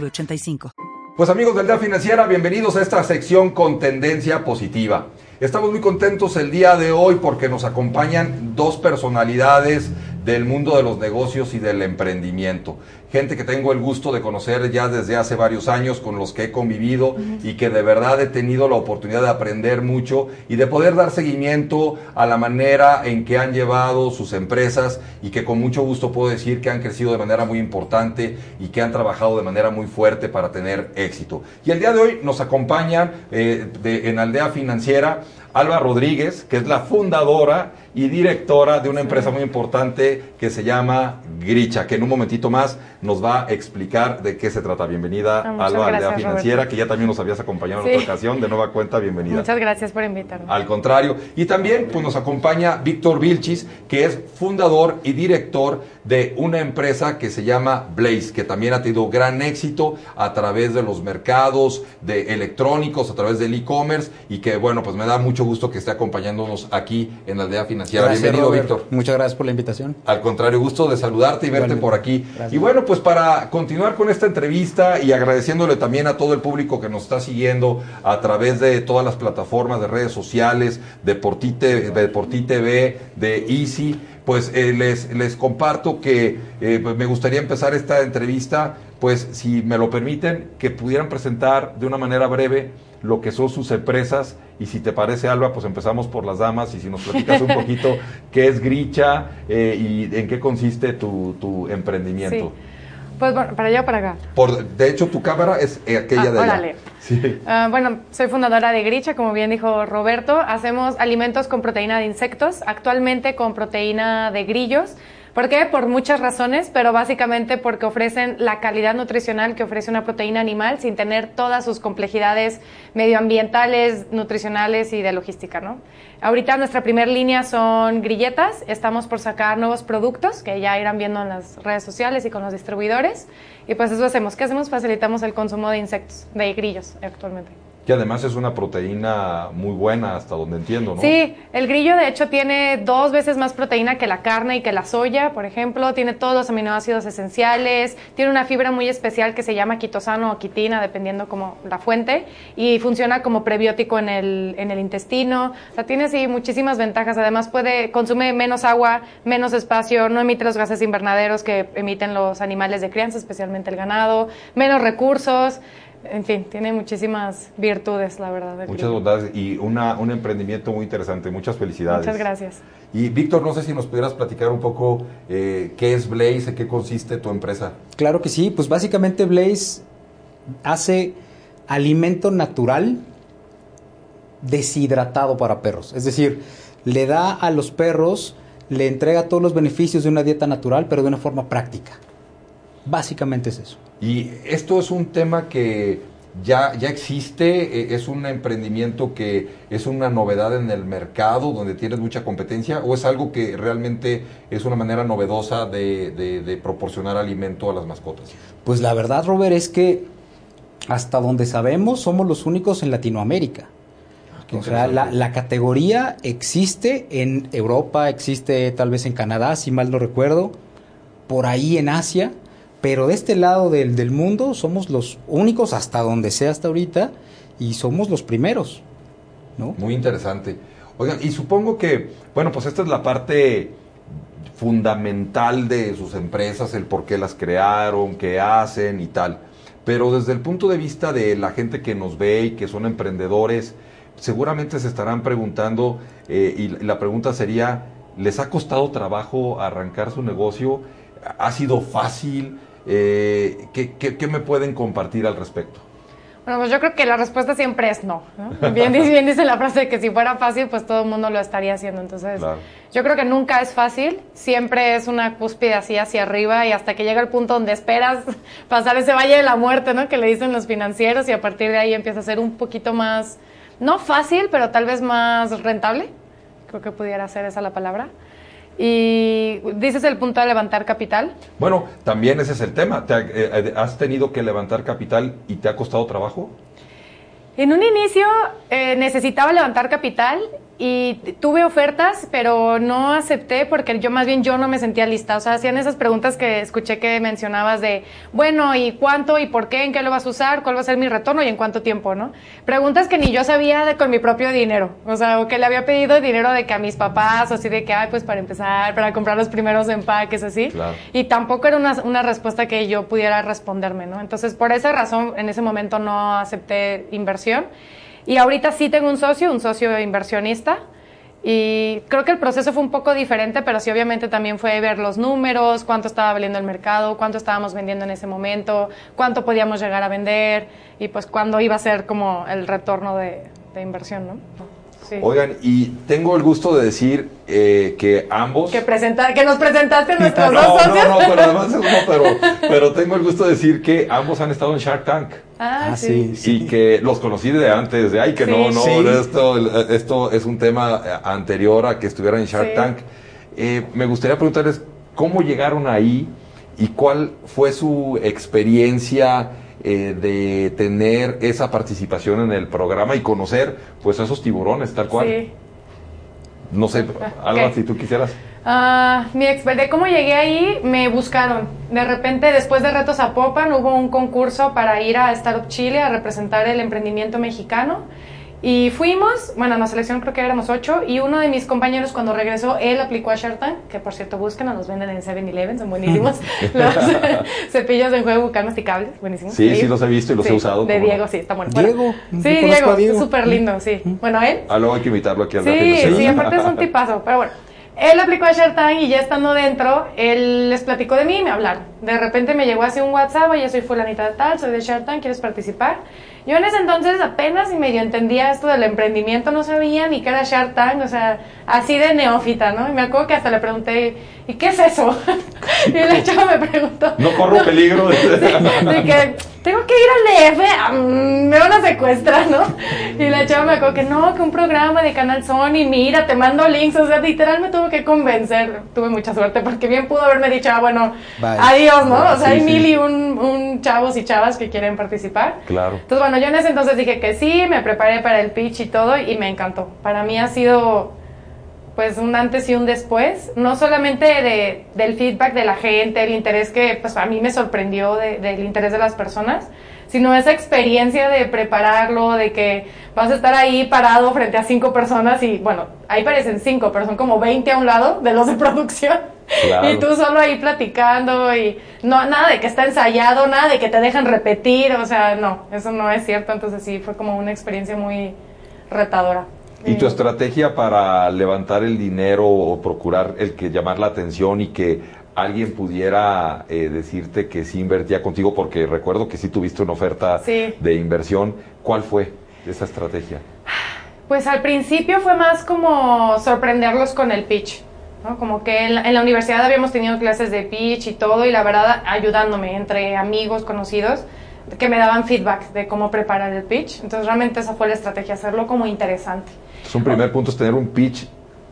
906985. Pues amigos del Día Financiera, bienvenidos a esta sección con tendencia positiva. Estamos muy contentos el día de hoy porque nos acompañan dos personalidades del mundo de los negocios y del emprendimiento. Gente que tengo el gusto de conocer ya desde hace varios años, con los que he convivido y que de verdad he tenido la oportunidad de aprender mucho y de poder dar seguimiento a la manera en que han llevado sus empresas y que con mucho gusto puedo decir que han crecido de manera muy importante y que han trabajado de manera muy fuerte para tener éxito. Y el día de hoy nos acompañan eh, de, en Aldea Financiera Alba Rodríguez, que es la fundadora y directora de una empresa muy importante que se llama Gricha, que en un momentito más nos va a explicar de qué se trata. Bienvenida, Ah, Alba, gracias, Aldea Financiera, Roberto. que ya también nos habías acompañado en Sí. otra ocasión. De nueva cuenta, bienvenida. Muchas gracias por invitarme. Al contrario. Y también pues, nos acompaña Víctor Vilchis, que es fundador y director de una empresa que se llama Blaze, que también ha tenido gran éxito a través de los mercados de electrónicos, a través del e-commerce, y que bueno, pues me da mucho gusto que esté acompañándonos aquí en la aldea financiera. Gracias, Bienvenido. Víctor. Muchas gracias por la invitación. Al contrario, gusto de saludarte y verte Igualmente. por aquí. Gracias. Y bueno, pues para continuar con esta entrevista y agradeciéndole también a todo el público que nos está siguiendo a través de todas las plataformas de redes sociales, de Porti Te- de Porti TV, de Easy, pues eh, les, les comparto que eh, pues, me gustaría empezar esta entrevista, pues si me lo permiten, que pudieran presentar de una manera breve lo que son sus empresas y si te parece Alba, pues empezamos por las damas y si nos platicas un poquito qué es Gricha eh, y en qué consiste tu, tu emprendimiento. Sí. Pues bueno, para allá o para acá. Por, de hecho, tu cámara es aquella Ah, de allá. órale. Sí. Ah, bueno, soy fundadora de Gricha, como bien dijo Roberto. Hacemos alimentos con proteína de insectos, actualmente con proteína de grillos. ¿Por qué? Por muchas razones, pero básicamente porque ofrecen la calidad nutricional que ofrece una proteína animal sin tener todas sus complejidades medioambientales, nutricionales y de logística, ¿no? Ahorita nuestra primera línea son grilletas, estamos por sacar nuevos productos que ya irán viendo en las redes sociales y con los distribuidores. Y pues eso hacemos. ¿Qué hacemos? Facilitamos el consumo de insectos, de grillos actualmente. Que además es una proteína muy buena, hasta donde entiendo, ¿no? Sí, el grillo de hecho tiene dos veces más proteína que la carne y que la soya, por ejemplo. Tiene todos los aminoácidos esenciales. Tiene una fibra muy especial que se llama quitosano o quitina, dependiendo como la fuente. Y funciona como prebiótico en el, en el intestino. O sea, tiene muchísimas ventajas. Además puede, consume menos agua, menos espacio, no emite los gases invernaderos que emiten los animales de crianza, especialmente el ganado, menos recursos. En fin, tiene muchísimas virtudes, la verdad. Muchas bondades y una, un emprendimiento muy interesante. Muchas felicidades. Muchas gracias. Y Víctor, no sé si nos pudieras platicar un poco eh, qué es Blaze, en qué consiste tu empresa. Claro que sí, pues básicamente Blaze hace alimento natural deshidratado para perros. Es decir, le da a los perros, le entrega todos los beneficios de una dieta natural, pero de una forma práctica. Básicamente es eso. Y esto es un tema que ya, ya existe, eh, es un emprendimiento que es una novedad en el mercado donde tienes mucha competencia o es algo que realmente es una manera novedosa de, de- de proporcionar alimento a las mascotas. Pues la verdad, Robert, es que hasta donde sabemos somos los únicos en Latinoamérica. Qué O sea, la categoría existe en Europa, existe tal vez en Canadá, si mal no recuerdo, por ahí en Asia, pero de este lado del, del mundo somos los únicos hasta donde sea hasta ahorita y somos los primeros, ¿no? Muy interesante. Oigan, y supongo que, bueno, pues esta es la parte fundamental de sus empresas, el por qué las crearon, qué hacen y tal. Pero desde el punto de vista de la gente que nos ve y que son emprendedores, seguramente se estarán preguntando, eh, y la pregunta sería, ¿les ha costado trabajo arrancar su negocio? ¿Ha sido fácil? Eh, ¿qué, qué, qué me pueden compartir al respecto? Bueno, pues yo creo que la respuesta siempre es no. ¿no? Bien, bien dice la frase de que si fuera fácil, pues todo el mundo lo estaría haciendo. Entonces, Claro. yo creo que nunca es fácil, siempre es una cúspide así hacia arriba y hasta que llega el punto donde esperas pasar ese valle de la muerte, ¿no? Que le dicen los financieros y a partir de ahí empieza a ser un poquito más, no fácil, pero tal vez más rentable. Creo que pudiera ser esa la palabra. Y dices el punto de levantar capital. Bueno, también ese es el tema. ¿Te eh, ¿Has tenido que levantar capital y te ha costado trabajo? En un inicio eh, necesitaba levantar capital y tuve ofertas, pero no acepté porque yo más bien yo no me sentía lista. O sea, hacían esas preguntas que escuché que mencionabas de, bueno, ¿y cuánto? ¿Y por qué? ¿En qué lo vas a usar? ¿Cuál va a ser mi retorno? ¿Y en cuánto tiempo? ¿no? Preguntas que ni yo sabía de, con mi propio dinero. O sea, o que le había pedido dinero de que a mis papás, o así de que, ay, pues para empezar, para comprar los primeros empaques, así. Claro. Y tampoco era una, una respuesta que yo pudiera responderme, ¿no? Entonces, por esa razón, en ese momento no acepté inversión. Y ahorita sí tengo un socio, un socio inversionista. Y creo que el proceso fue un poco diferente, pero sí obviamente también fue ver los números, cuánto estaba valiendo el mercado, cuánto estábamos vendiendo en ese momento, cuánto podíamos llegar a vender y pues cuándo iba a ser como el retorno de, de inversión, ¿no? Sí. Oigan, y tengo el gusto de decir eh, que ambos... Que, presenta, que nos presentaste nuestros no, dos socios. no, no, pero además es no, pero, pero tengo el gusto de decir que ambos han estado en Shark Tank. Ah, Ah, sí. sí. Y que los conocí de antes, de ay, que no, Sí. no, Sí. esto, esto es un tema eh, anterior a que estuvieran en Shark Sí. Tank. Eh, me gustaría preguntarles cómo llegaron ahí y cuál fue su experiencia eh, de tener esa participación en el programa y conocer pues a esos tiburones, tal cual. Sí. No sé, Alba, ok. si tú quisieras. Ah, mi exper- de cómo llegué ahí, me buscaron. De repente, después de Retos a Popan, hubo un concurso para ir a Startup Chile a representar el emprendimiento mexicano. Y fuimos, bueno, en la selección creo que éramos ocho, y uno de mis compañeros cuando regresó, él aplicó a Shark Tank, que por cierto buscan, los venden en 7-Eleven, son buenísimos. los cepillos de enjuague bucal masticables, buenísimos. Sí, sí los he visto y los he usado, De no. Diego, sí, está bueno. Diego, Bueno, sí, Diego, súper lindo, sí. Bueno, él Ah, luego hay que invitarlo aquí al Sí, sí, aparte es un tipazo. Pero bueno, él aplicó a Shark Tank y ya estando dentro, él les platicó de mí y me hablaron. De repente me llegó así un WhatsApp, oye, soy fulanita de tal, soy de Shark Tank, ¿quieres participar? Yo en ese entonces apenas y medio entendía esto del emprendimiento, no sabía ni qué era Shark Tank, o sea, así de neófita, ¿no? Y me acuerdo que hasta le pregunté, ¿y qué es eso? y la chava me preguntó. No corro peligro. Sí, de que tengo que ir al DF, me van a secuestrar, ¿no? Y la chava me acuerdo que no, que un programa de Canal Sony, mira, te mando links, o sea, literal me tuvo que convencer. Tuve mucha suerte porque bien pudo haberme dicho, ah, bueno, Bye. adiós, ¿no? O sea, Sí, hay sí. mil y un, un chavos y chavas que quieren participar. Claro. Entonces, bueno, yo en ese entonces dije que sí, me preparé para el pitch y todo y me encantó. Para mí ha sido pues un antes y un después, no solamente de, del feedback de la gente, el interés que pues a mí me sorprendió de- del interés de las personas, sino esa experiencia de prepararlo, de que vas a estar ahí parado frente a cinco personas y bueno, ahí parecen cinco, pero son como 20 a un lado de los de producción. Claro. Y tú solo ahí platicando y no nada de que está ensayado, nada de que te dejan repetir, o sea, no, eso no es cierto, entonces sí fue como una experiencia muy retadora. ¿Y tu estrategia para levantar el dinero o procurar el que llamar la atención y que alguien pudiera eh, decirte que sí invertía contigo? Porque recuerdo que sí tuviste una oferta Sí. de inversión. ¿Cuál fue esa estrategia? Pues al principio fue más como sorprenderlos con el pitch, ¿no? Como que en la, en la universidad habíamos tenido clases de pitch y todo, y la verdad ayudándome entre amigos, conocidos, que me daban feedback de cómo preparar el pitch. Entonces realmente esa fue la estrategia, hacerlo como interesante. Entonces, un primer punto es tener un pitch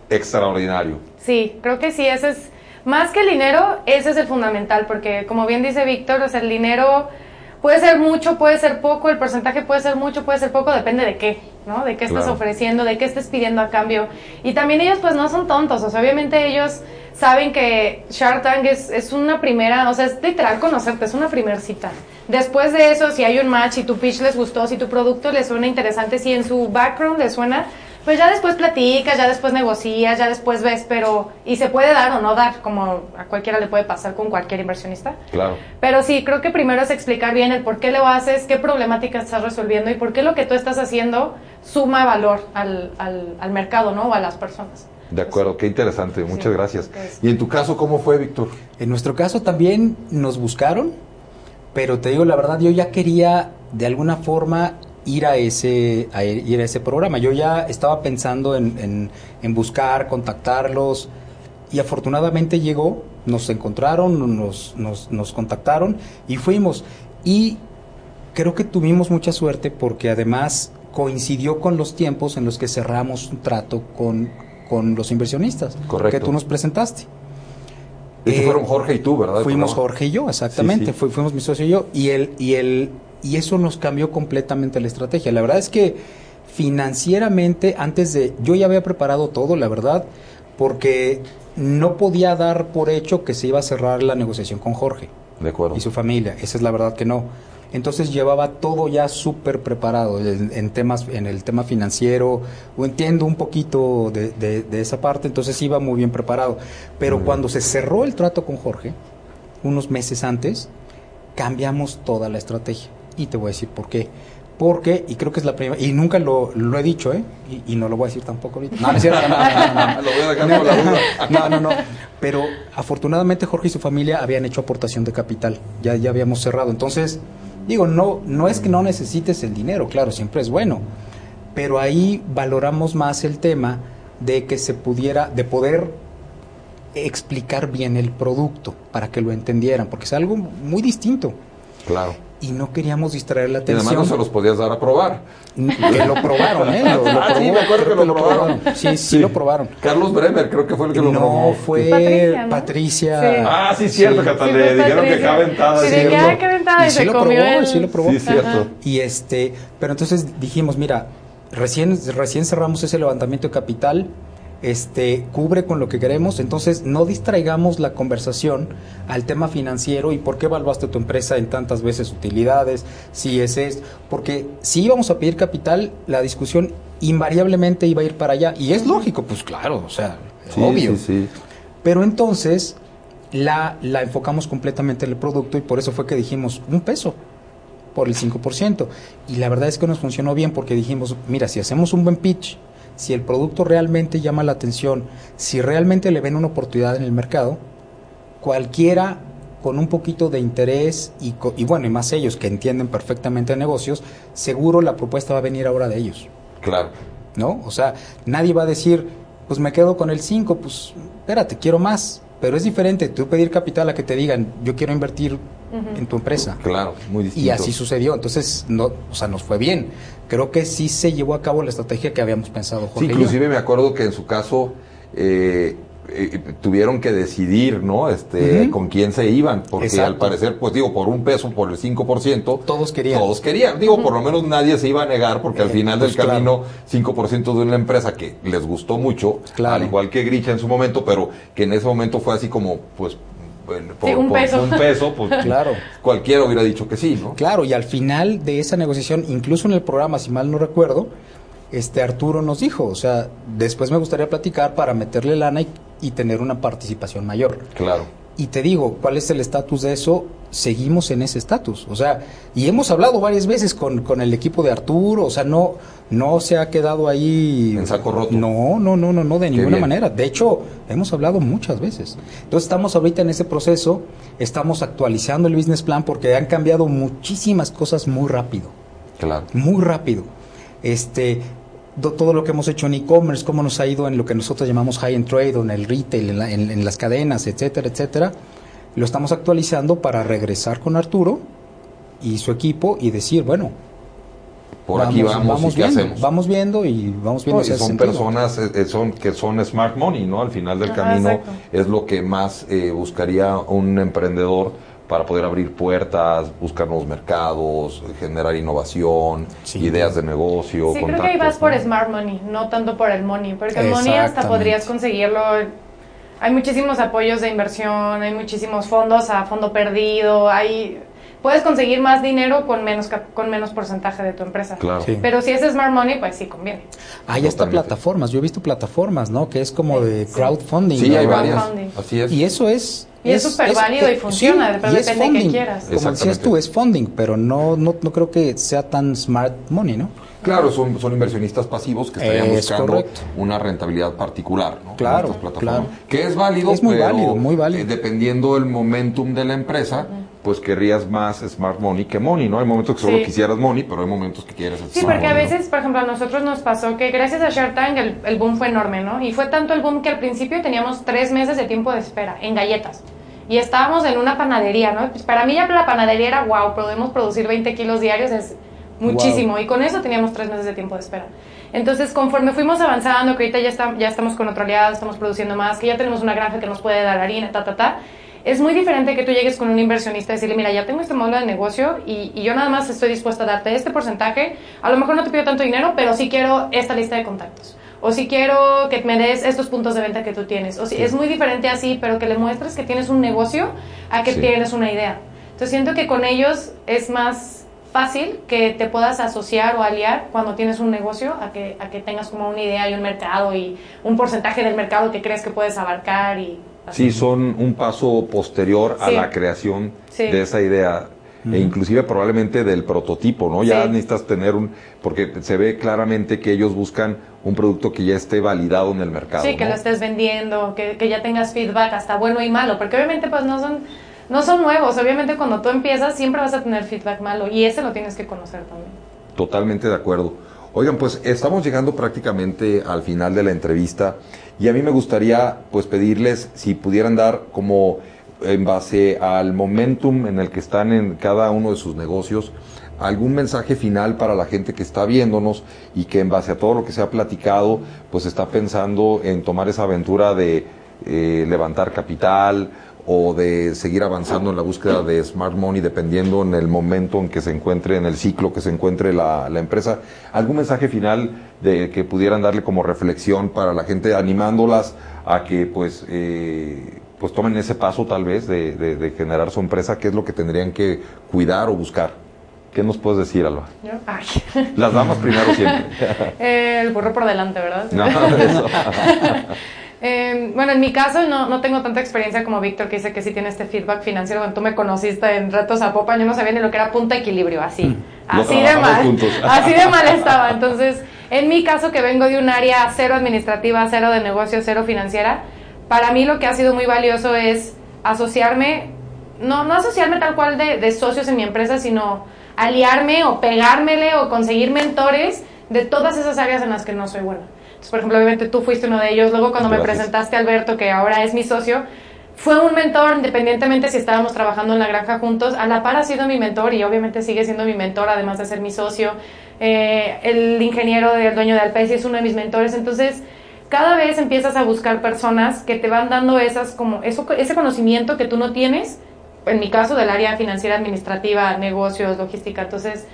extraordinario. Sí, creo que sí, ese es, más que el dinero, ese es el fundamental, porque como bien dice Víctor, o sea, el dinero puede ser mucho, puede ser poco, el porcentaje puede ser mucho, puede ser poco, depende de qué, ¿no? De qué estás Claro. ofreciendo, de qué estés pidiendo a cambio. Y también ellos pues no son tontos, o sea, obviamente ellos saben que Shark Tank es, es una primera, o sea, es literal conocerte, es una primer cita. Después de eso, si hay un match, si tu pitch les gustó, si tu producto les suena interesante, si en su background les suena, pues ya después platicas, ya después negocias, ya después ves, pero y se puede dar o no dar, como a cualquiera le puede pasar con cualquier inversionista. Claro. Pero sí, creo que primero es explicar bien el por qué lo haces, qué problemática estás resolviendo y por qué lo que tú estás haciendo suma valor al, al, al mercado, ¿no? O a las personas. De acuerdo, qué interesante. Muchas Sí, gracias. ¿Y en tu caso cómo fue, Víctor? En nuestro caso también nos buscaron, pero te digo la verdad, yo ya quería de alguna forma ir a ese, a ir a ese programa. Yo ya estaba pensando en, en, en buscar, contactarlos y afortunadamente llegó, nos encontraron, nos, nos, nos contactaron y fuimos. Y creo que tuvimos mucha suerte porque además coincidió con los tiempos en los que cerramos un trato con, con los inversionistas Correcto. que tú nos presentaste. Eh, fueron Jorge y tú, ¿verdad? Fuimos. Jorge y yo, exactamente. Sí, sí. Fu- fuimos mi socio y yo. Y, el, y, el, y eso nos cambió completamente la estrategia. La verdad es que financieramente, antes de. Yo ya había preparado todo, la verdad, porque no podía dar por hecho que se iba a cerrar la negociación con Jorge De acuerdo. y su familia. Esa es la verdad que no. Entonces llevaba todo ya súper preparado en, en temas, en el tema financiero, o entiendo un poquito de, de- de esa parte, entonces iba muy bien preparado. Pero cuando se cerró el trato con Jorge, unos meses antes, cambiamos toda la estrategia. Y te voy a decir por qué. Porque, y creo que es la primera, y nunca lo, lo he dicho, ¿eh? Y, y no lo voy a decir tampoco ahorita. No, no es cierto, no, no, no, no. Lo voy a dejar con la duda. No, no, no. Pero afortunadamente Jorge y su familia habían hecho aportación de capital. Ya, ya habíamos cerrado. Entonces, digo, no, no es que no necesites el dinero, claro, siempre es bueno. Pero ahí valoramos más el tema de que se pudiera, de poder explicar bien el producto para que lo entendieran, porque es algo muy distinto. Claro. Y no queríamos distraer la Y además atención. no se los podías dar a probar. Que lo probaron, ¿eh? Lo, lo Ah, sí, me acuerdo que lo probaron. Sí, sí, sí, lo probaron. Carlos Bremer creo que fue el que lo No, probó. fue Patricia. ¿no? Patricia. Sí. Ah, sí, cierto, que hasta Sí, le dijeron que Patricia. acá aventada. Sí, que, ah, qué aventada, Y se lo comió probó, el- sí lo probó. Sí, cierto. Ajá. Y este, pero entonces dijimos, mira, recién, recién cerramos ese levantamiento de capital, este, cubre con lo que queremos, entonces no distraigamos la conversación al tema financiero y por qué evaluaste tu empresa en tantas veces utilidades, si es esto, porque si íbamos a pedir capital, la discusión invariablemente iba a ir para allá, y es lógico, pues claro, o sea, Sí, obvio. sí, sí. Pero entonces la, la enfocamos completamente en el producto y por eso fue que dijimos un peso por el 5%. Y la verdad es que nos funcionó bien porque dijimos, mira, si hacemos un buen pitch, si el producto realmente llama la atención, si realmente le ven una oportunidad en el mercado, cualquiera con un poquito de interés y, y bueno, y más ellos que entienden perfectamente negocios, seguro la propuesta va a venir ahora de ellos. Claro. ¿no? O sea, nadie va a decir, pues me quedo con el 5, pues espérate, quiero más. Pero es diferente tú pedir capital a que te digan, yo quiero invertir en tu empresa. Claro, muy distinto. Y así sucedió. Entonces, no, o sea, nos fue bien. Creo que sí se llevó a cabo la estrategia que habíamos pensado, Sí, Jorge. yo. inclusive me acuerdo que en su caso eh, eh, tuvieron que decidir, ¿no? Este, con quién se iban, porque Exacto. al parecer, pues digo, por un peso, por el 5%, Todos querían. Todos querían. Digo, por lo menos nadie se iba a negar, porque al Eh, final pues, del camino, 5% de una empresa que les gustó mucho, Claro. al igual que Gricha en su momento, pero que en ese momento fue así como, pues, bueno, por, Sí, un por peso. un peso, pues Claro. cualquiera hubiera dicho que sí, ¿no? Claro, y al final de esa negociación, incluso en el programa, si mal no recuerdo, este Arturo nos dijo, o sea, después me gustaría platicar para meterle lana y, y tener una participación mayor. Claro. Y te digo, ¿cuál es el estatus de eso? Seguimos en ese estatus. O sea, y hemos hablado varias veces con, con el equipo de Arturo, o sea, no, no se ha quedado ahí. En saco roto. No, no, no, no, no, de Qué ninguna bien. manera. De hecho, hemos hablado muchas veces. Entonces estamos ahorita en ese proceso, estamos actualizando el business plan porque han cambiado muchísimas cosas muy rápido Claro. muy rápido. Este, todo lo que hemos hecho en e-commerce, cómo nos ha ido en lo que nosotros llamamos high end trade, o en el retail, en, la- en- en las cadenas, etcétera, etcétera, lo estamos actualizando para regresar con Arturo y su equipo y decir, bueno, Por aquí vamos, y qué viendo, hacemos. vamos viendo y vamos viendo No, son sentido. personas eh, eh, son, que son smart money, ¿no? Al final del Ajá, camino exacto. es lo que más eh, buscaría un emprendedor para poder abrir puertas, buscar nuevos mercados, generar innovación, Sí. ideas de negocio, Sí, creo que ahí vas por smart money, no tanto por el money, porque el money hasta podrías conseguirlo. Hay muchísimos apoyos de inversión, hay muchísimos fondos a fondo perdido, hay puedes conseguir más dinero con menos con menos porcentaje de tu empresa. Claro. Sí. Pero si es smart money, pues sí conviene. Hay hasta Totalmente. plataformas, yo he visto plataformas, ¿no? Que es como Sí, de crowdfunding. Sí, ¿no? hay varias. Así es. Y eso es... Y es súper válido y funciona, pero y depende de qué quieras. Como decías tú, es funding, pero no, no, no creo que sea tan smart money, ¿no? Claro, son, son inversionistas pasivos que estarían Es buscando correcto. una rentabilidad particular, ¿no? Claro, estas plataformas. claro. Que es válido, Es muy pero, válido, muy válido. eh, dependiendo del momentum de la empresa, pues querrías más smart money que money, ¿no? Hay momentos que solo Sí. quisieras money, pero hay momentos que quieres Sí, smart porque a money, ¿no? veces, por ejemplo, a nosotros nos pasó que gracias a Shark Tank el, el boom fue enorme, ¿no? Y fue tanto el boom que al principio teníamos tres meses de tiempo de espera en galletas. Y estábamos en una panadería, ¿no? Pues para mí ya la panadería era, wow, podemos producir 20 kilos diarios, es muchísimo. Y con eso teníamos tres meses de tiempo de espera. Entonces, conforme fuimos avanzando, que ahorita ya, está- ya estamos con otro aliado, estamos produciendo más, que ya tenemos una granja que nos puede dar harina, ta, ta, ta, es muy diferente que tú llegues con un inversionista y decirle, mira, ya tengo este modelo de negocio y, y yo nada más estoy dispuesta a darte este porcentaje. A lo mejor no te pido tanto dinero, pero sí quiero esta lista de contactos. O si quiero que me des estos puntos de venta que tú tienes. O si es muy diferente así, pero que le muestres que tienes un negocio a que Sí. tienes una idea. Entonces siento que con ellos es más fácil que te puedas asociar o aliar cuando tienes un negocio a que, a que tengas como una idea y un mercado y un porcentaje del mercado que crees que puedes abarcar y así. Sí, son un paso posterior a Sí. la creación Sí. de esa idea. E inclusive probablemente del prototipo, ¿no? Ya Sí. necesitas tener un... Porque se ve claramente que ellos buscan un producto que ya esté validado en el mercado. Sí, que ¿no? lo estés vendiendo, que, que ya tengas feedback hasta bueno y malo, porque obviamente pues no son, no son nuevos, obviamente cuando tú empiezas siempre vas a tener feedback malo y ese lo tienes que conocer también. Totalmente de acuerdo. Oigan, pues estamos llegando prácticamente al final de la entrevista y a mí me gustaría pues pedirles si pudieran dar como en base al momentum en el que están en cada uno de sus negocios, algún mensaje final para la gente que está viéndonos y que en base a todo lo que se ha platicado, pues está pensando en tomar esa aventura de eh, levantar capital o de seguir avanzando en la búsqueda de smart money dependiendo en el momento en que se encuentre, en el ciclo que se encuentre la, la empresa. ¿Algún mensaje final de que pudieran darle como reflexión para la gente animándolas a que pues eh, pues tomen ese paso tal vez de, de- de generar su empresa? ¿Qué es lo que tendrían que cuidar o buscar? ¿Qué nos puedes decir, Alba? Las damas primero siempre. El burro por delante, ¿verdad? De eso. Eh, bueno, en mi caso no, no tengo tanta experiencia como Víctor, que dice que sí tiene este feedback financiero. Cuando tú me conociste en Retos a Popa, yo no sabía ni lo que era punto equilibrio, así. Lo Así de mal. juntos. Así de mal estaba. Entonces, en mi caso, que vengo de un área cero administrativa, cero de negocio, cero financiera, para mí lo que ha sido muy valioso es asociarme, no, no asociarme tal cual de, de socios en mi empresa, sino aliarme o pegármele o conseguir mentores de todas esas áreas en las que no soy buena. Entonces, por ejemplo, obviamente tú fuiste uno de ellos. Luego, cuando me presentaste a Alberto, que ahora es mi socio, fue un mentor, independientemente si estábamos trabajando en la granja juntos. A la par ha sido mi mentor y obviamente sigue siendo mi mentor, además de ser mi socio. Eh, el ingeniero del dueño de Alpesi es uno de mis mentores. Entonces, cada vez empiezas a buscar personas que te van dando esas como eso, ese conocimiento que tú no tienes. En mi caso, del área financiera, administrativa, negocios, logística. Entonces,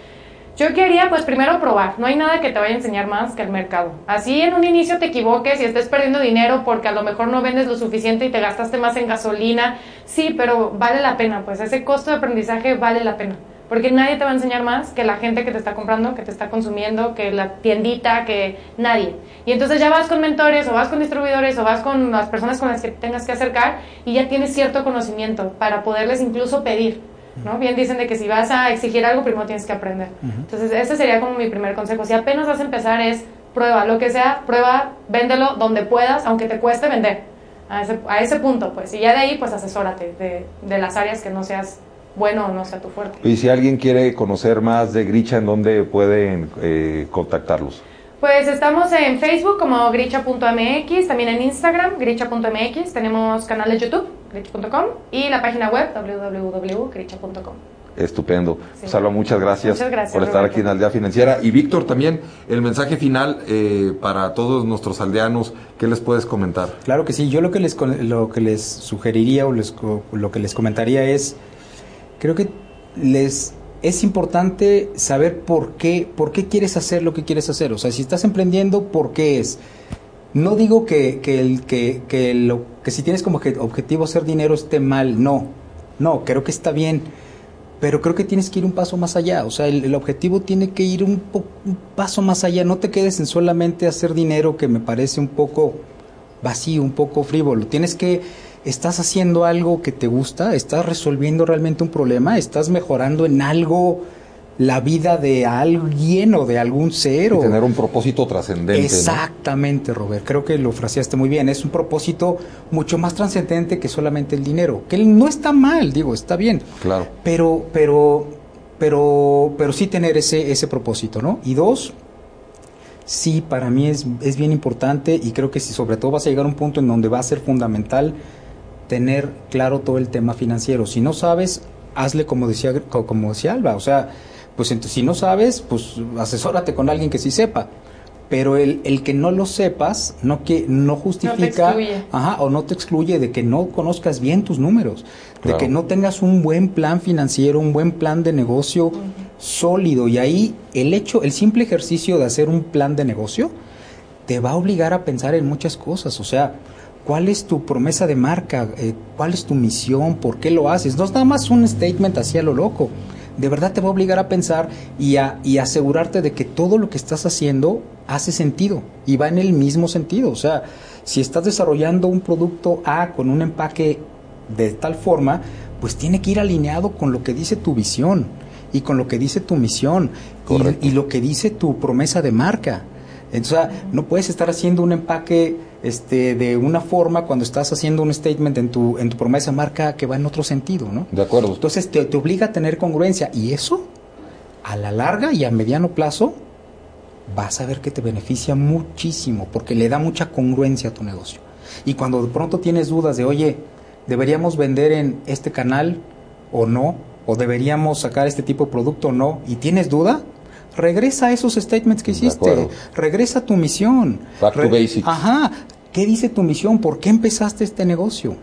yo quería, pues primero probar. No hay nada que te vaya a enseñar más que el mercado. Así en un inicio te equivoques y estés perdiendo dinero porque a lo mejor no vendes lo suficiente y te gastaste más en gasolina. Sí, pero vale la pena, pues ese costo de aprendizaje vale la pena. Porque nadie te va a enseñar más que la gente que te está comprando, que te está consumiendo, que la tiendita, que nadie. Y entonces ya vas con mentores o vas con distribuidores o vas con las personas con las que te tengas que acercar y ya tienes cierto conocimiento para poderles incluso pedir. ¿No? Bien dicen de que si vas a exigir algo, primero tienes que aprender. Entonces, ese sería como mi primer consejo. Si apenas vas a empezar es prueba, lo que sea, prueba, véndelo donde puedas, aunque te cueste vender. A ese, a ese punto, pues. Y ya de ahí, pues, asesórate de, de las áreas que no seas bueno o no sea tu fuerte. Y si alguien quiere conocer más de Gricha, ¿en dónde pueden eh, contactarlos? Pues estamos en Facebook como gricha.mx, también en Instagram, gricha.mx, tenemos canal de YouTube, y la página web www.gricha.com. Estupendo. Sí. Salva, muchas gracias, Muchas gracias, por estar Roberto. aquí en Aldea Financiera. Y Víctor, también el mensaje final eh, para todos nuestros aldeanos, ¿qué les puedes comentar? Claro que sí, yo lo que les, lo que les sugeriría o les co- lo que les comentaría es, creo que les es importante saber por qué, por qué quieres hacer lo que quieres hacer. O sea, si estás emprendiendo, ¿por qué es? No digo que, que, el, que, que, lo, que si tienes como objetivo hacer dinero esté mal, no, no, creo que está bien, pero creo que tienes que ir un paso más allá, o sea, el, el objetivo tiene que ir un, po- un paso más allá, no te quedes en solamente hacer dinero que me parece un poco vacío, un poco frívolo, tienes que, estás haciendo algo que te gusta, estás resolviendo realmente un problema, estás mejorando en algo la vida de alguien o de algún ser. Y tener un propósito trascendente. Exactamente, Robert. Creo que lo fraseaste muy bien. Es un propósito mucho más trascendente que solamente el dinero. Que no está mal, digo, está bien. Claro. Pero, pero, pero, pero sí tener ese, ese propósito, ¿no? Y dos, sí, para mí es, es bien importante y creo que si sobre todo vas a llegar a un punto en donde va a ser fundamental tener claro todo el tema financiero. Si no sabes, hazle como decía, como decía Alba, o sea, pues entonces, si no sabes, pues asesórate con alguien que sí sepa. Pero el, el que no lo sepas no que no justifica ajá, o no te excluye de que no conozcas bien tus números, de que no tengas un buen plan financiero, un buen plan de negocio sólido y ahí el hecho, el simple ejercicio de hacer un plan de negocio te va a obligar a pensar en muchas cosas, o sea, ¿Cuál es tu promesa de marca? Eh, ¿Cuál es tu misión? ¿Por qué lo haces? No es nada más un statement así a lo loco de verdad te va a obligar a pensar y a y asegurarte de que todo lo que estás haciendo hace sentido y va en el mismo sentido. O sea, si estás desarrollando un producto A con un empaque de tal forma, pues tiene que ir alineado con lo que dice tu visión y con lo que dice tu misión y, y, lo que dice tu promesa de marca. Entonces, no puedes estar haciendo un empaque este, de una forma cuando estás haciendo un statement en tu, en tu promesa marca que va en otro sentido, ¿no? De acuerdo. Entonces, te, te obliga a tener congruencia y eso, a la larga y a mediano plazo, vas a ver que te beneficia muchísimo porque le da mucha congruencia a tu negocio. Y cuando de pronto tienes dudas de, oye, ¿deberíamos vender en este canal o no? ¿O deberíamos sacar este tipo de producto o no? ¿Y tienes duda? Regresa a esos statements que hiciste, regresa a tu misión. Back to basics. Ajá, ¿qué dice tu misión? ¿Por qué empezaste este negocio?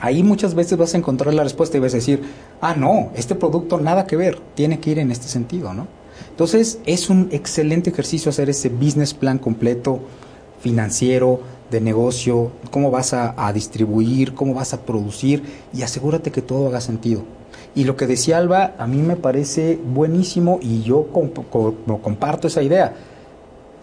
Ahí muchas veces vas a encontrar la respuesta y vas a decir, ah, no, este producto nada que ver, tiene que ir en este sentido, ¿no? Entonces, es un excelente ejercicio hacer ese business plan completo, financiero, de negocio, cómo vas a, a distribuir, cómo vas a producir y asegúrate que todo haga sentido. Y lo que decía Alba, a mí me parece buenísimo y yo comparto esa idea.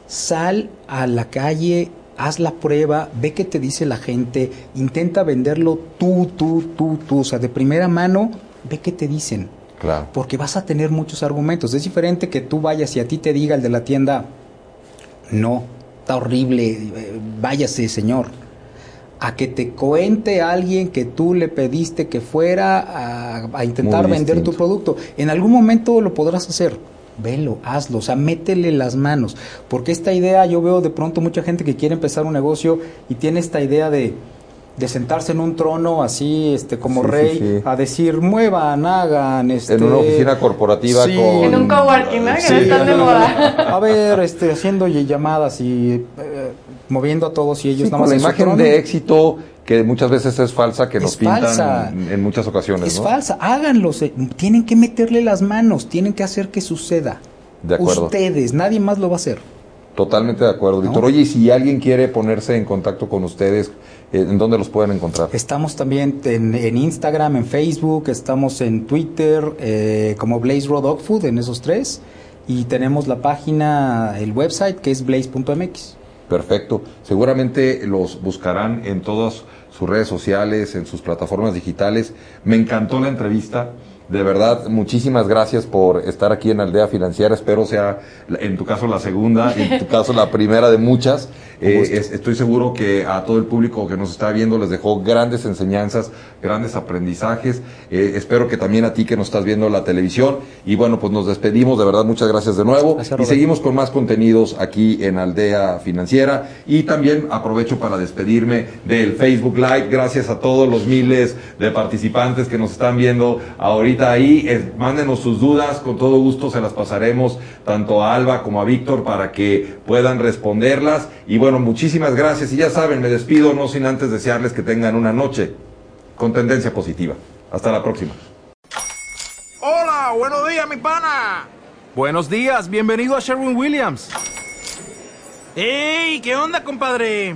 Sal a la calle, haz la prueba, ve qué te dice la gente, intenta venderlo tú, tú, tú, tú, o sea, de primera mano, ve qué te dicen. Claro. Porque vas a tener muchos argumentos. Es diferente que tú vayas y a ti te diga el de la tienda, no, está horrible, eh, váyase, señor a que te cuente alguien que tú le pediste que fuera a, intentar vender tu producto. En algún momento lo podrás hacer. Velo, hazlo, o sea, métele las manos. Porque esta idea, yo veo de pronto mucha gente que quiere empezar un negocio y tiene esta idea de, de sentarse en un trono así, este, como rey, a decir, muevan, hagan, este... En una oficina corporativa con... En un coworking, ¿no? Que están de moda. A ver, este, haciendo llamadas y eh, moviendo a todos y ellos nada más... la imagen de éxito que muchas veces es falsa, que nos pintan en muchas ocasiones, Es falsa, háganlo, tienen que meterle las manos, tienen que hacer que suceda. De acuerdo. Ustedes, nadie más lo va a hacer. Totalmente de acuerdo, Víctor. Oye, y si alguien quiere ponerse en contacto con ustedes, eh, ¿en dónde los pueden encontrar? Estamos también en, Instagram, en Facebook, estamos en Twitter, eh, como Blaze Road Dog Food, en esos tres. Y tenemos la página, el website, que es blaze.mx. Perfecto. Seguramente los buscarán en todas sus redes sociales, en sus plataformas digitales. Me encantó la entrevista. De verdad, muchísimas gracias por estar aquí en Aldea Financiera. Espero sea, en tu caso, la segunda, en tu caso, la primera de muchas. Eh, estoy seguro que a todo el público que nos está viendo les dejó grandes enseñanzas, grandes aprendizajes. Eh, espero que también a ti que nos estás viendo la televisión. Y bueno, pues nos despedimos. De verdad, muchas gracias de nuevo. y seguimos con más contenidos aquí en Aldea Financiera. Y también aprovecho para despedirme del Facebook Live. Gracias a todos los miles de participantes que nos están viendo ahorita ahí, mándenos sus dudas, con todo gusto se las pasaremos tanto a Alba como a Víctor para que puedan responderlas. Y bueno, muchísimas gracias. Y ya saben, me despido no sin antes desearles que tengan una noche con tendencia positiva. Hasta la próxima. Hola, buenos días, mi pana. Buenos días, bienvenido a Sherwin Williams. ¡Ey! ¿Qué onda, compadre?